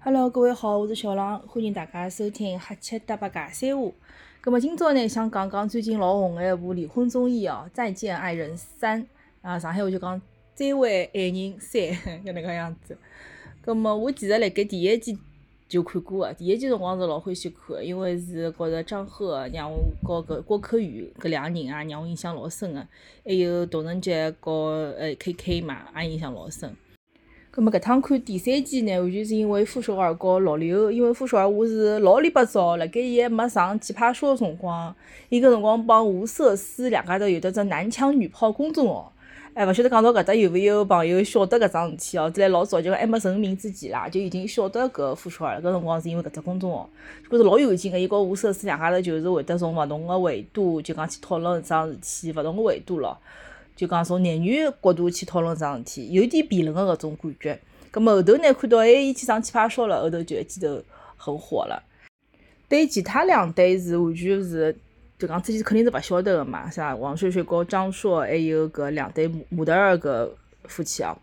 Hello，各位好，我是小狼，欢迎大家收听黑七搭八尬三胡。咁么今朝呢，想讲讲最近老红个一部离婚综艺哦，《再见爱人三》啊，上海话就讲《再会爱人三》就那个样子。咁么我其实辣盖第一季就看过个，第一季辰光是老欢喜看个，因为是觉着张赫让我和搿郭可宇搿两个人啊，让我印象老深个。还有董承杰和呃 KK 嘛，也印象老深。咁么搿趟看第三季呢，完全是因为傅首尔和老刘，因为傅首尔我是老里八早，辣盖伊还没上奇葩说个辰光，伊搿辰光帮吴瑟思两家头有得只男枪女炮公众号，哎，勿晓得讲到搿搭有勿有朋友晓得搿桩事体哦？在老早就还没成名之前啦，就已经晓得搿傅首尔搿辰光是因为搿只公众号，觉着老有劲个，伊和吴瑟思两家头就是会得从勿同个维度，就讲去讨论一桩事体，勿同个维度咯。就讲从男女角度去讨论桩事体，有点辩论个搿种感觉。咁么后头呢，看到哎，伊去上奇葩说了，后头就一记头很火了。对其他两对是完全是，就讲之前肯定是勿晓得个嘛，是伐？王雪雪和张硕，还有搿两对模特儿搿夫妻啊。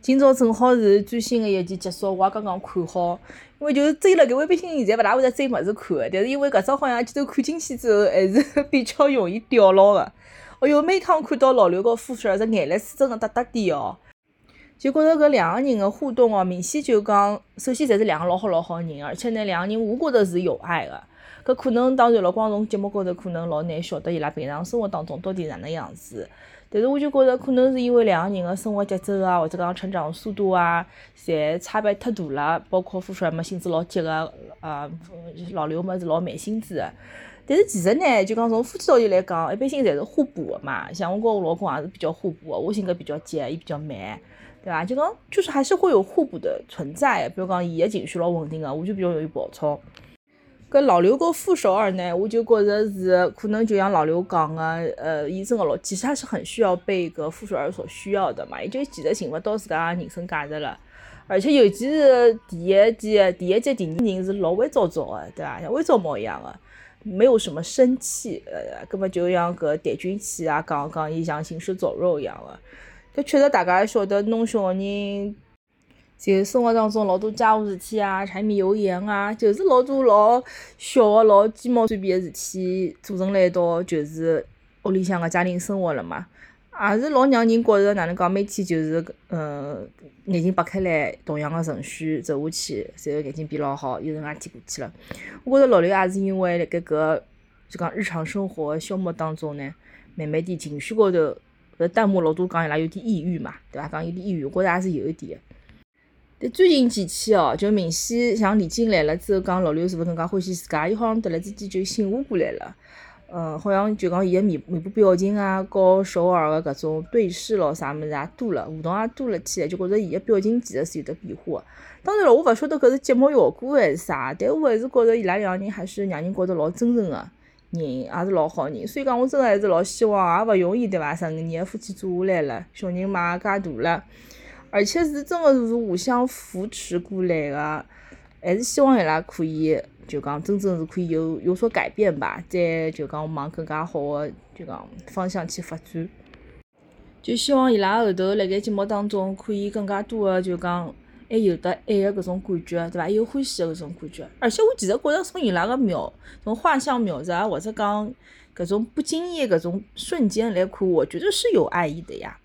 今朝正好是最新个一季结束，我也刚刚看好，因为就是追了搿位毕竟现在勿大会得追物事看个，但是因为搿只好像一记头看进去之后，还是 比较容易掉牢个。哦哟，每趟看到老刘和傅首尔，这眼泪水真的哒哒滴哦，就觉着搿两个人的互动哦，明显就讲，首先侪是两个老好老好人，而且呢，两个人我觉着是有爱的。搿可能当然了，光从节目高头可能老难晓得伊拉平常生活当中到底哪能样子。但是我就觉着可能是因为两个人的生活节奏啊，或者讲成长速度啊，侪差别太大了。包括傅首尔嘛，性子老急个，啊，老刘嘛是老慢性子个。但是其实呢，就讲从夫妻道理来讲，一般性侪是互补的嘛。像我跟我老公也是比较互补的，我性格比较急，伊比较慢，对伐？就讲就是还是会有互补的存在。比如讲，伊的情绪老稳定个，我就比较容易暴躁。搿老刘和傅首尔呢，我就觉着是可能就像老刘讲个，呃，伊真个老，其实他是很需要被搿傅首尔所需要的嘛。伊就其实寻勿到自家人生价值了，而且尤其是第一季、第一季第二人是老会照照的，对伐？像微照猫一样的。没有什么生气，呃，根本就像搿掸君起啊，讲讲伊像行尸走肉一样的。搿确实大家晓得，弄小人，就生活当中老多家务事体啊，柴米油盐啊，就是老多老小个老鸡毛蒜皮个事体组成了一道，就是屋里向个家庭生活了嘛。也是老让人觉着哪能讲，每天就是，呃，眼睛擘开来，同样个程序走下去，然后眼睛闭牢好，有辰光天过去了。我觉着老刘也是因为辣盖搿就讲日常生活消磨当中呢，慢慢点情绪高头，搿弹幕老多讲伊拉有点抑郁嘛，对伐？讲有点抑郁，我觉着也是有一点。但最近几期哦，就明显像李静来了之后，讲老刘是勿是更加欢喜自家，伊好像突然之间就醒悟过来了。嗯，好像就讲伊个面面部表情啊，和首尔个搿种对视咯，啥物事也多了，互动也多了起来，就觉着伊个表情其实是有得变化。当然了，我勿晓得搿是节目效果还是啥，但我还是觉着伊拉两个人还是让人觉着老真诚个人，也是老好人。所以讲，我真个还是老希望，也勿容易对伐？十五年个夫妻做下来了，小人嘛也介大了，而且是真个是互相扶持过来个，还是希望伊拉可以。就讲真正是可以有有所改变吧，再就讲往更加好的就讲方向去发展。就希望伊拉后头辣盖节目当中可以更加多的就讲还有得爱的搿种感觉，对伐？有欢喜的搿种感觉。而且我其实觉着从伊拉个描，从画像描述，或者讲搿种不经意搿种瞬间来看，我觉得是有爱意的呀。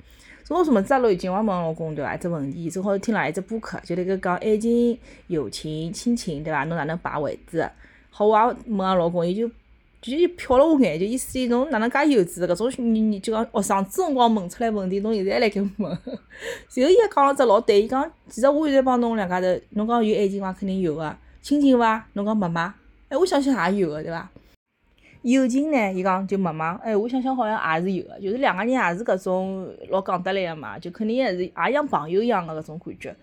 正好什么子阿拉已经我问老公对伐？一只问题，正好听了一只播客，就辣盖讲爱情、友情、亲情对伐？侬哪能摆位置？好，我也问阿老公，伊就就瞟了我眼，就意思伊侬哪能介幼稚？搿种你你就讲学生子辰光问出来问题，侬现在辣盖问。随后伊也讲了只老对，伊讲其实我现在帮侬两家头，侬讲有爱情伐？肯定有个，亲情伐？侬讲没嘛？哎，我想想也有个，对伐？友情呢？伊讲就没嘛？哎，我想想好像也是有个，就是两个人也是搿种老讲得来个嘛，就肯定还是也像朋友一样个搿种感觉。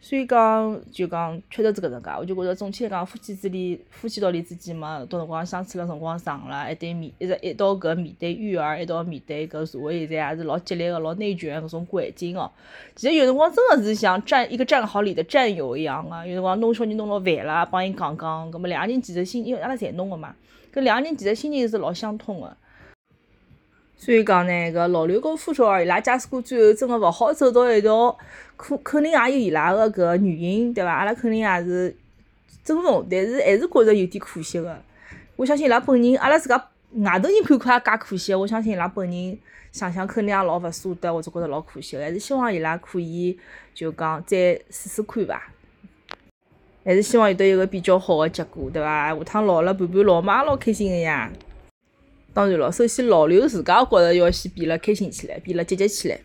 所以讲就讲确实是搿能介，我就觉着总体来讲，夫妻之间、夫妻道理之间嘛，到辰光相处了辰光长了，一对面一直一道搿面对育儿，一道面对搿社会现在也是老激烈个、老内卷搿种环境哦。其实有辰光真个是像战一个战壕里的战友一样个，有辰光弄小人弄老烦了，帮伊讲讲，搿么两个人其实心，因为阿拉侪弄个嘛。搿两个人其实心情是老相通个，所以讲呢，搿老刘和傅首尔伊拉假使过最后真个勿好走到一道，可肯定也有伊拉个搿原因，对伐？阿拉肯定也是尊重，但是还是觉着有点可惜个。我相信伊拉本人，阿拉自家外头人看看也介可惜，我相信伊拉本人想想肯定也老勿舍得，或者觉着老可惜，还是希望伊拉可以就讲再试试看伐。还是希望有得一个比较好的结果，对伐？下趟老了陪伴老妈，老开心个呀。当然了，首先老刘自家觉着要先变了开心起来，变了积极起来。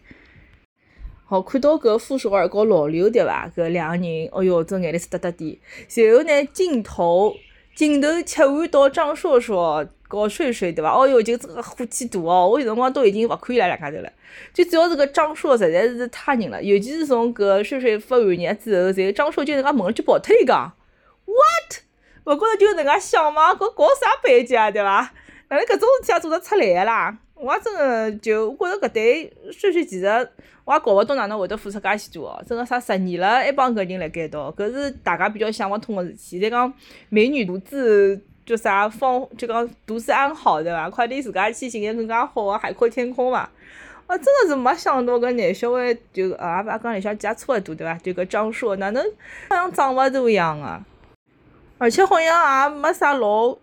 好，看到搿傅首尔和老刘，对伐？搿两个人，哦哟，这眼泪湿哒哒的。随后呢，镜头镜头切换到张硕硕和睡睡，对伐？哦哟，就这个火气大哦，我有辰光都已经勿看伊拉两家头了。就主要是个张硕实在是太人了，尤其是从搿睡睡发完热之后，然后张硕就能介问了句跑脱伊讲，what？勿觉着就能介想吗？搿搞啥班级啊，对伐？哪能搿种事体也做得出来个啦？我也真个就我觉着搿对睡睡其实我也搞勿懂哪能会得付出介许多哦，真个啥十年了还帮搿人辣盖一道，搿是大家比较想勿通个事体。再讲美女独自叫啥放就讲独自安好对伐？快点自家去寻个更加好个海阔天空伐？我真个是没想到搿男小孩就啊，勿讲男小孩也差勿多对伐？就搿张硕哪能好像长勿大一样个，而且好像也没啥老，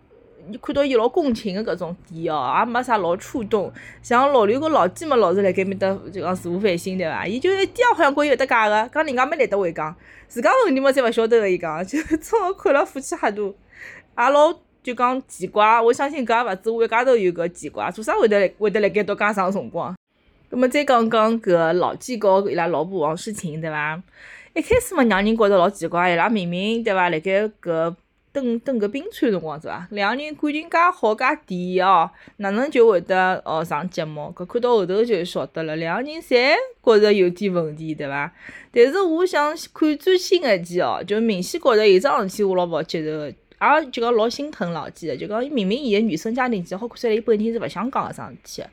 你看到伊老共情个搿种点哦，也没啥老触动。像老刘跟老纪嘛，老是辣盖面搭就讲自我反省对伐？伊就一点好像觉伊会得假个，讲人家蛮难得会讲，自家问题嘛侪勿晓得个伊讲，就 真个看了火气哈大，也老就讲奇怪。我相信搿也勿止我一家头有搿奇怪，做啥会得会得辣盖到介长辰光？咁么再讲讲搿老纪和伊拉老婆王诗晴，对伐？一开始嘛，让人觉着老奇怪，伊拉明明对伐？辣盖搿登登搿冰川辰光是伐？两个人感情介好介甜哦，哪能就会得哦上节目？搿看到后头就晓得了，两个人侪觉着有点问题，对伐？但是我想看最新一期哦，就明显觉着有桩事体我老勿好接受个，也就讲老心疼老纪个，就讲伊明明伊个原生家庭其实好看出来，伊本人是勿想讲搿桩事体个。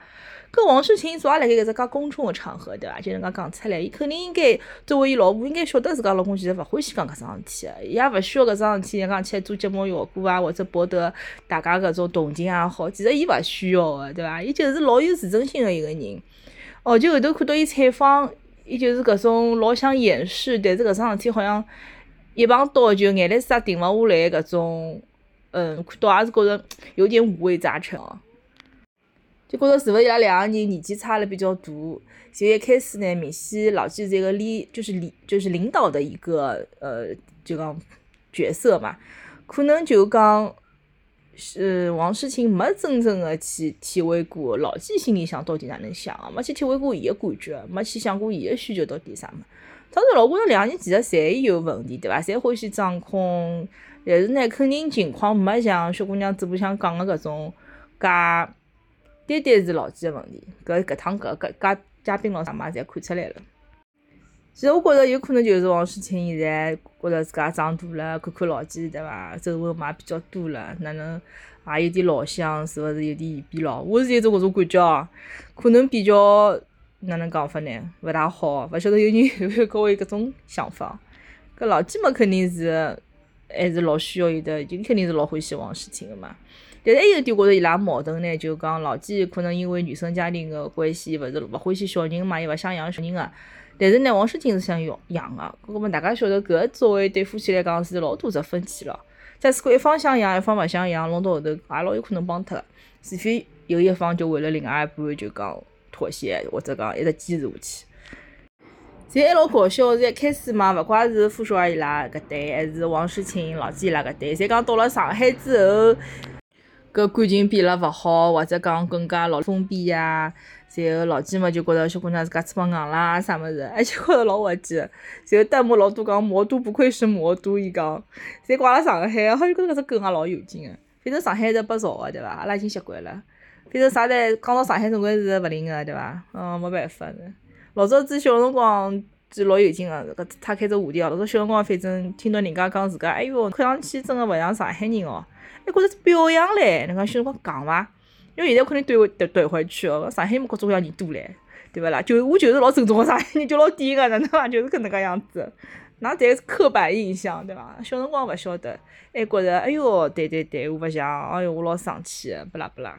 搿王诗晴做也辣盖搿只介公众个场合，对伐？就能介讲出来，伊肯定应该作为伊老婆，应该晓得自家老公其实勿欢喜讲搿桩事体个，伊也勿需要搿桩事体，人讲起来做节目效果啊，或者博得大家搿种同情也好，其实伊勿需要个，对伐？伊就是老有自尊心个一个人。哦，就后头看到伊采访，伊就是搿种老想掩饰，但是搿桩事体好像一碰到就眼泪水也停勿下来搿种，嗯，看到也是觉着有点五味杂陈哦。就觉着是勿是伊拉两个人年纪差了比较大，就一开始呢，明显老纪是一个领，就是领，就是领导的一个呃，就讲角色嘛，可能就讲是王诗晴没真正的去体会过老纪心里向到底哪能想，没去体会过伊个感觉，没去想过伊个需求到底啥么。当然了，我觉着两个人其实侪有问题，对伐？侪欢喜掌控，但是呢，肯定情况没像小姑娘嘴巴上讲个搿种介。单单是老几个问题，搿搿趟搿搿嘉嘉宾咾啥嘛，侪看出来了。其实我觉着有可能就是王诗晴现在觉着自家长大了，看看老几对伐，皱纹嘛比较多了，哪能也有点老相，是勿是有点嫌变老？我是有种搿种感觉哦，可能比较哪能讲法呢？勿大好，勿晓得有人 有没有跟我有搿种想法。搿老纪嘛肯定是还是老需要有的，就肯定是老欢喜王诗晴个嘛。但是还有点觉着伊拉矛盾呢，就讲老纪可能因为原生家庭个关系，勿是勿欢喜小人嘛，又勿想养小人个。但是呢，王诗晴是想养养个。搿么大家晓得，搿作为对夫妻来讲是老大只分歧了。假使果一方想养，一方勿想养，弄到后头也老有可能帮脱个。除非有一方就为了另外一半就讲妥协，或者讲一直坚持下去。其实还老搞笑，是一开始嘛，勿怪是傅首尔伊拉搿对，还是王诗晴、老纪伊拉搿对，侪讲到了上海之后。搿感情变了勿好，或者讲更加老封闭呀，然后老姐嘛就觉着小姑娘自家翅膀硬啦，啥物事，而且觉着老滑稽。然后弹幕老多讲魔都不愧是魔都，伊讲，侪挂辣上海，好像觉着搿只梗也老有劲个。反正上海是被造个，对伐？阿拉已经习惯了。反正啥侪，讲到上海总归是勿灵个，对伐？嗯，没办法。老早子小辰光就老有劲个，搿岔开只话题哦。老早小辰光反正听到人家讲自家，哎哟，看上去真个勿像上海人哦。还觉着表扬唻，侬讲小辰光讲伐？因为现在肯定怼回怼怼回去哦。上海么各种各样人多唻，对勿啦？就我就是老正宗个上海人，就老点个，哪能啊？就是搿能介样子。那侪是刻板印象，对伐？小辰光勿晓得，还觉着哎哟，对对对，我勿像，哎哟，我老生气个，不啦不啦。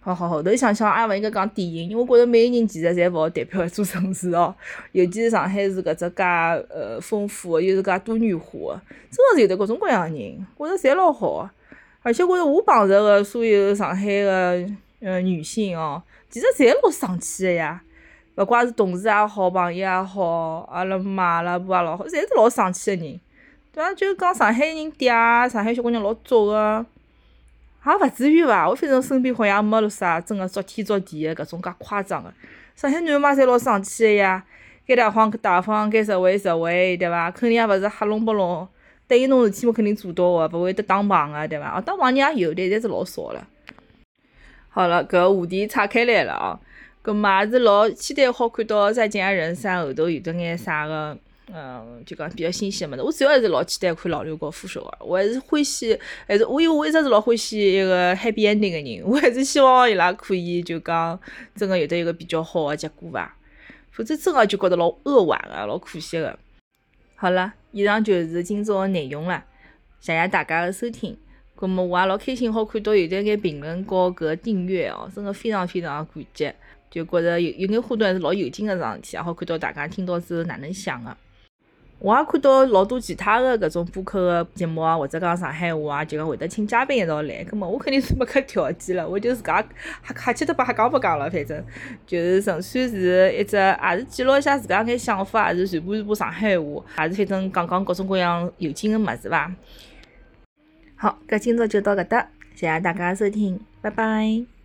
好好后头想想也勿应该讲典型，因为我觉着每个人其实侪勿好代表一座城市哦。尤其是上海是搿只介呃丰富又是介多元化，真个是有得各种各样人，觉着侪老好个。而且觉着我碰着个所有上海个呃女性哦，其实侪老生气个呀。勿怪是同事也好，朋友也好，阿拉妈阿拉婆也老好，侪是老生气个人。对伐？就讲上海人嗲，上海小姑娘老作个。也勿至于伐？我反正身边好像没啥真个作天作地个搿种介夸张个。上海男嘛侪老生气个呀，该大方大方，该实惠实惠，对伐？肯定也勿是瞎弄不弄，对应侬事体嘛肯定做到个，勿会得打忙个，对伐？哦，打忙人也有，但侪是老少了。好了，搿话题岔开来了哦。搿么也是老期待好看到《再见爱人三》后头有得眼啥个。嗯，就讲比较新鲜个物事，我主要还是老期待看老刘和傅首尔，我还是欢喜，还是我因为我一直是老欢喜一个 happy ending 个人，我还是希望伊拉可以就讲真个有得一个比较好个结果伐，否则真个就觉得老扼腕个，老可惜个。好了，以上就是今朝个内容了，谢谢大家个收听。葛末我也老开心，好看到有得眼评论和搿订阅哦，真个非常非常感激，就觉着有有眼花头还是老有劲个桩事体，也好看到大家听到之后哪能想个。我也看到老多其他的搿种播客个节目啊，或者讲上海话啊，就讲会得请嘉宾一道来。葛末我肯定是没搿条件了，我就自家瞎瞎七搭八瞎讲不讲了，反正就是纯粹是一只，也是记录一下自家眼想法，也是传播传播上海话，也是反正讲讲各种各样有劲个物事伐。好，搿今朝就到搿搭，谢谢大家收听，拜拜。